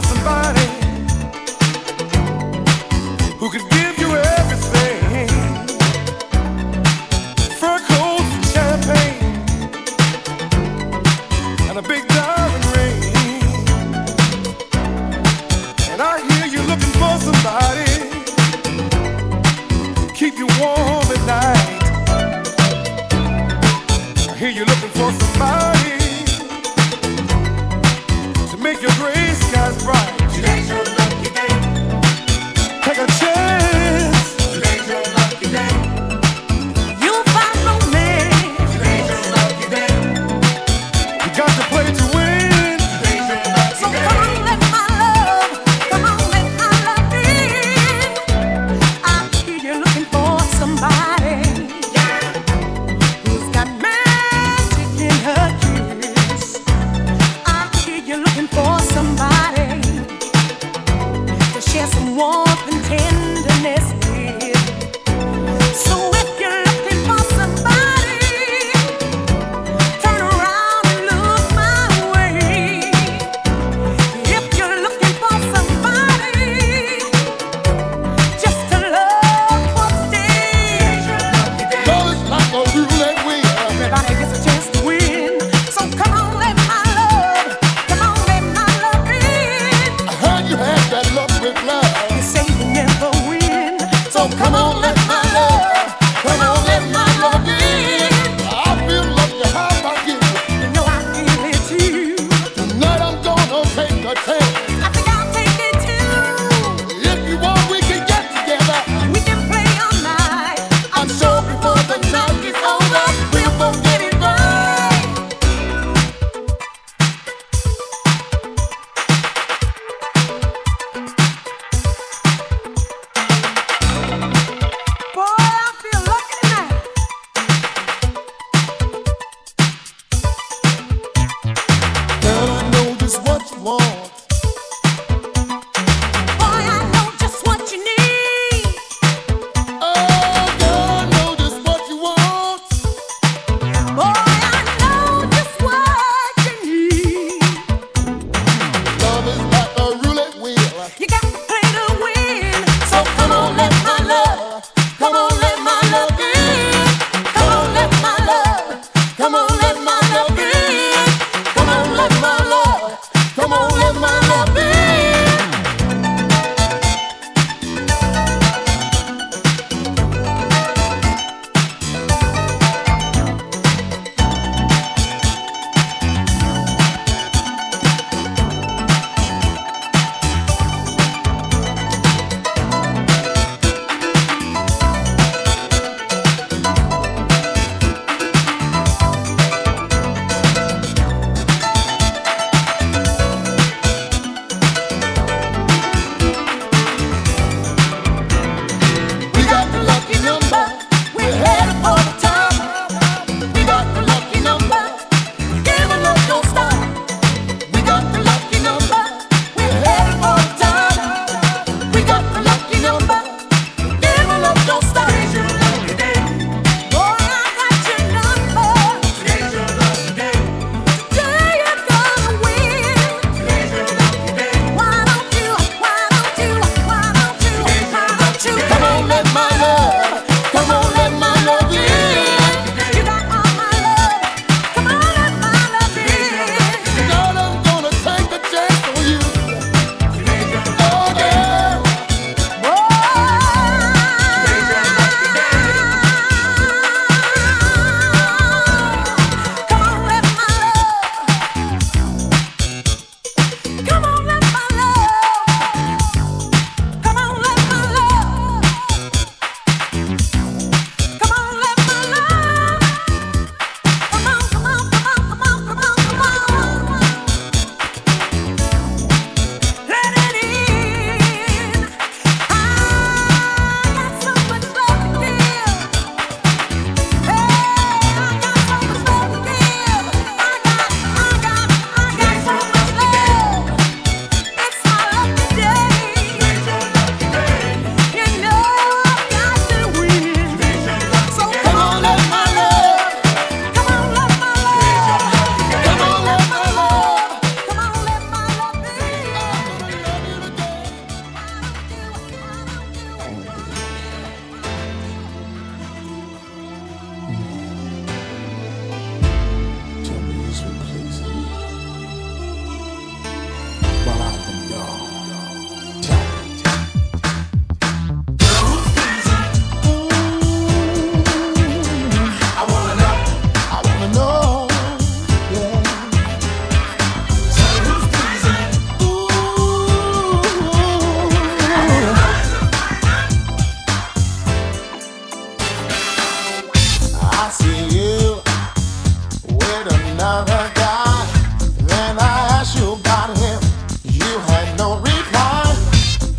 could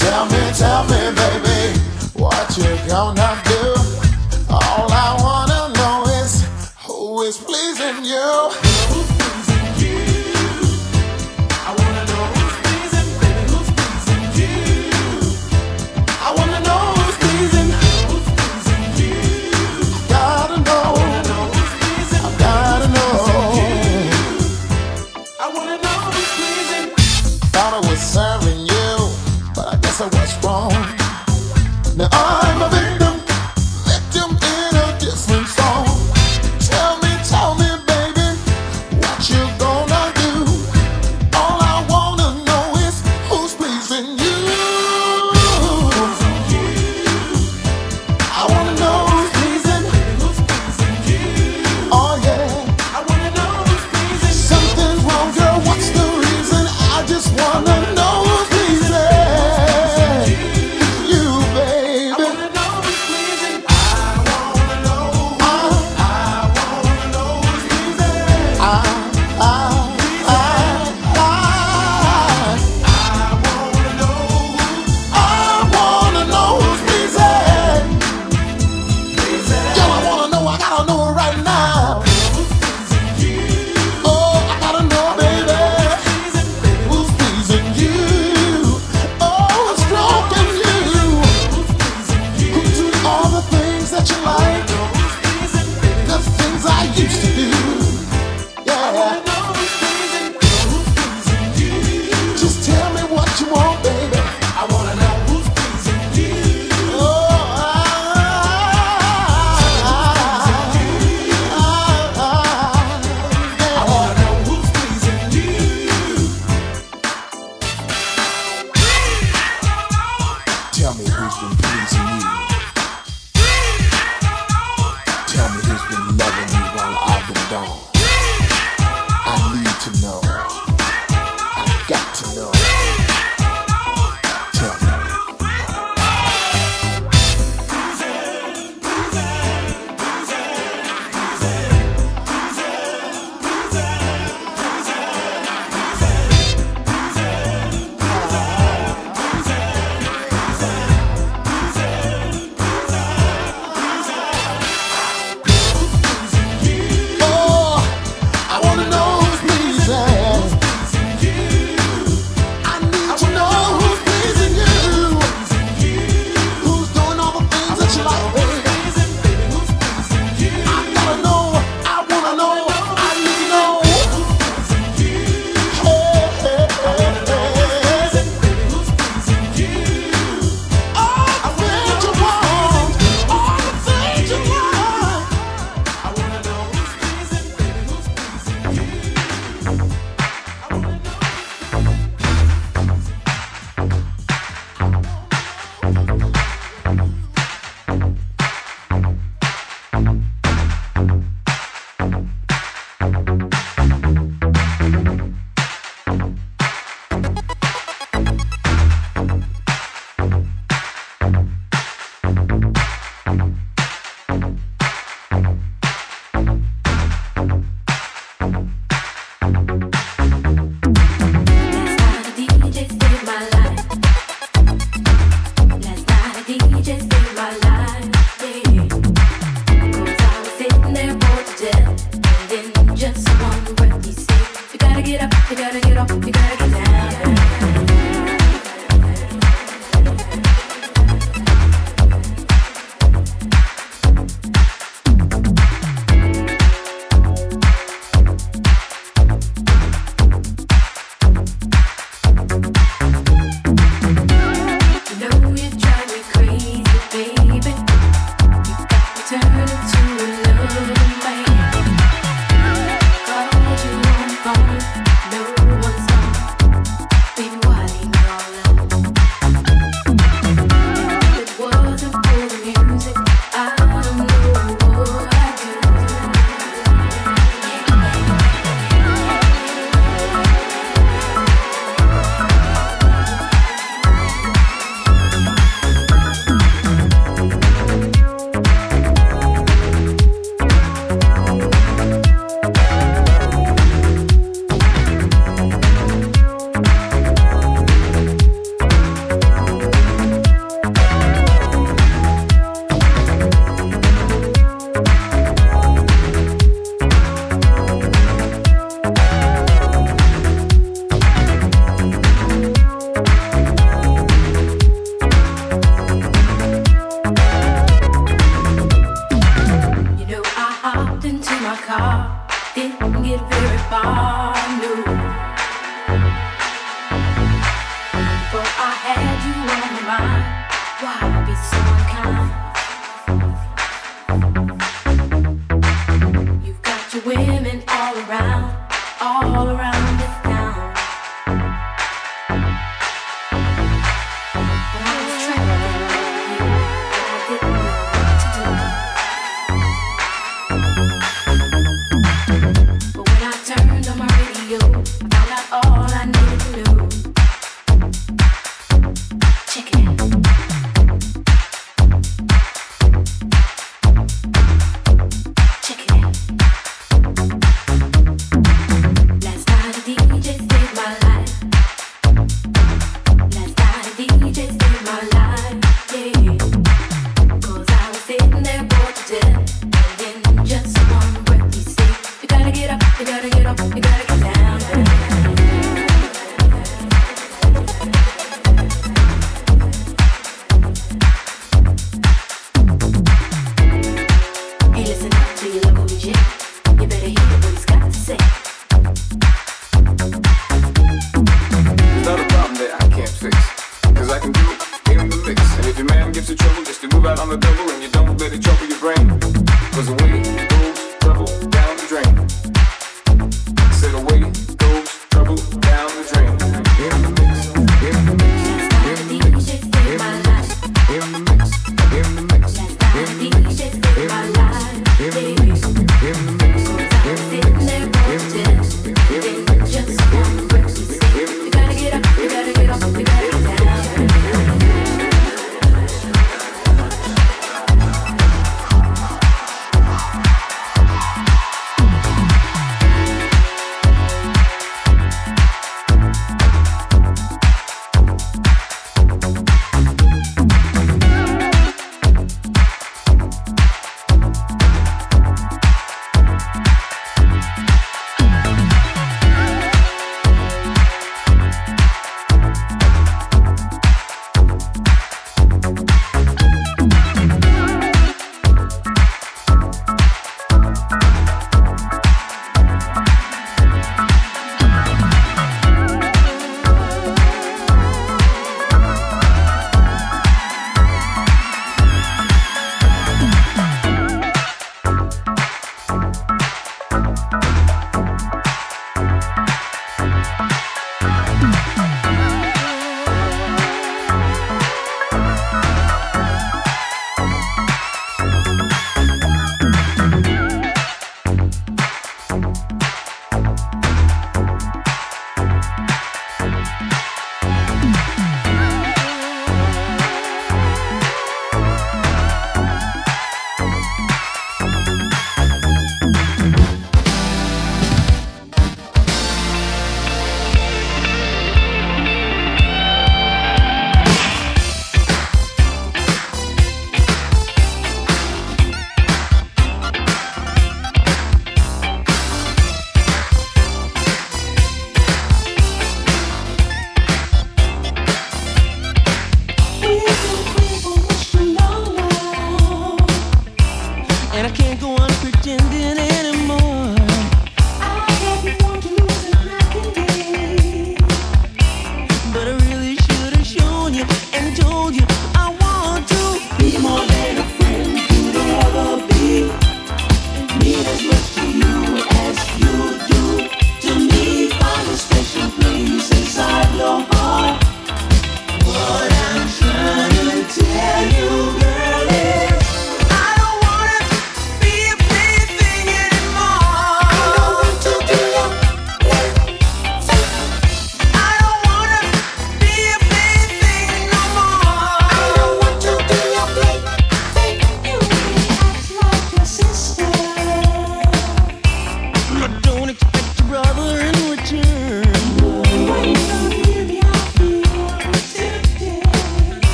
Tell me, tell me, baby, what you gonna do?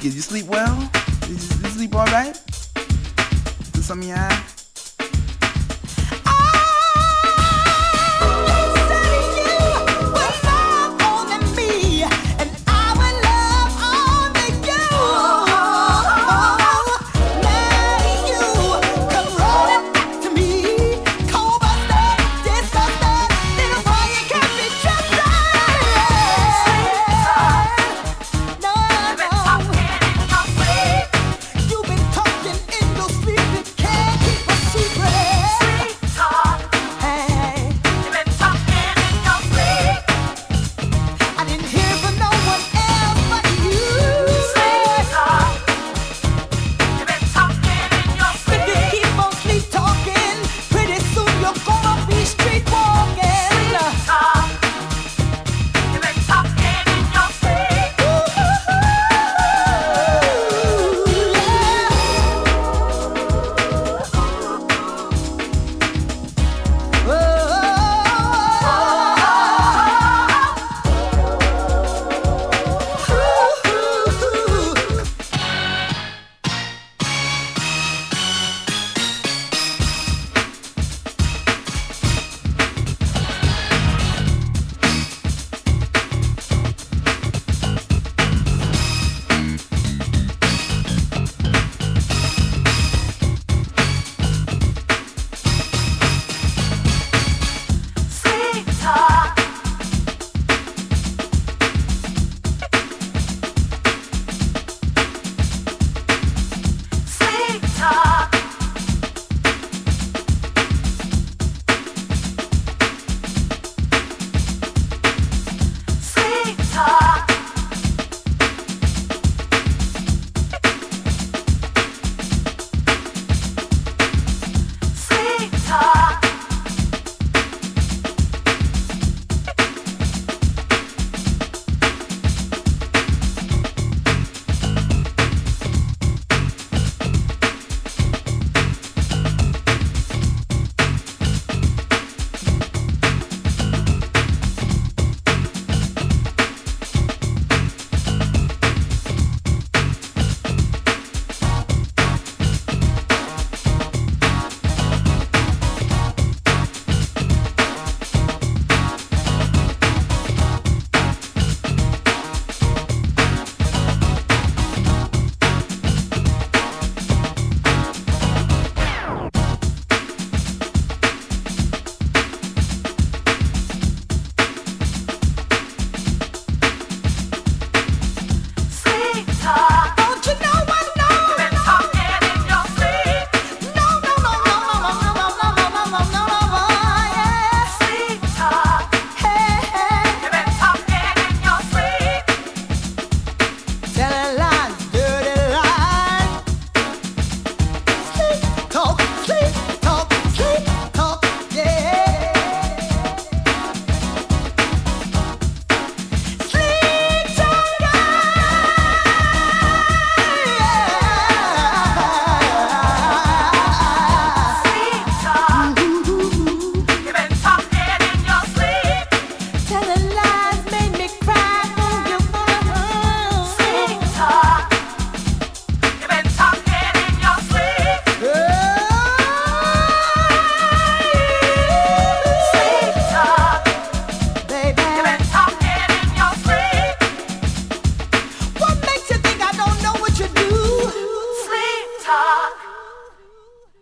Kind. You sleep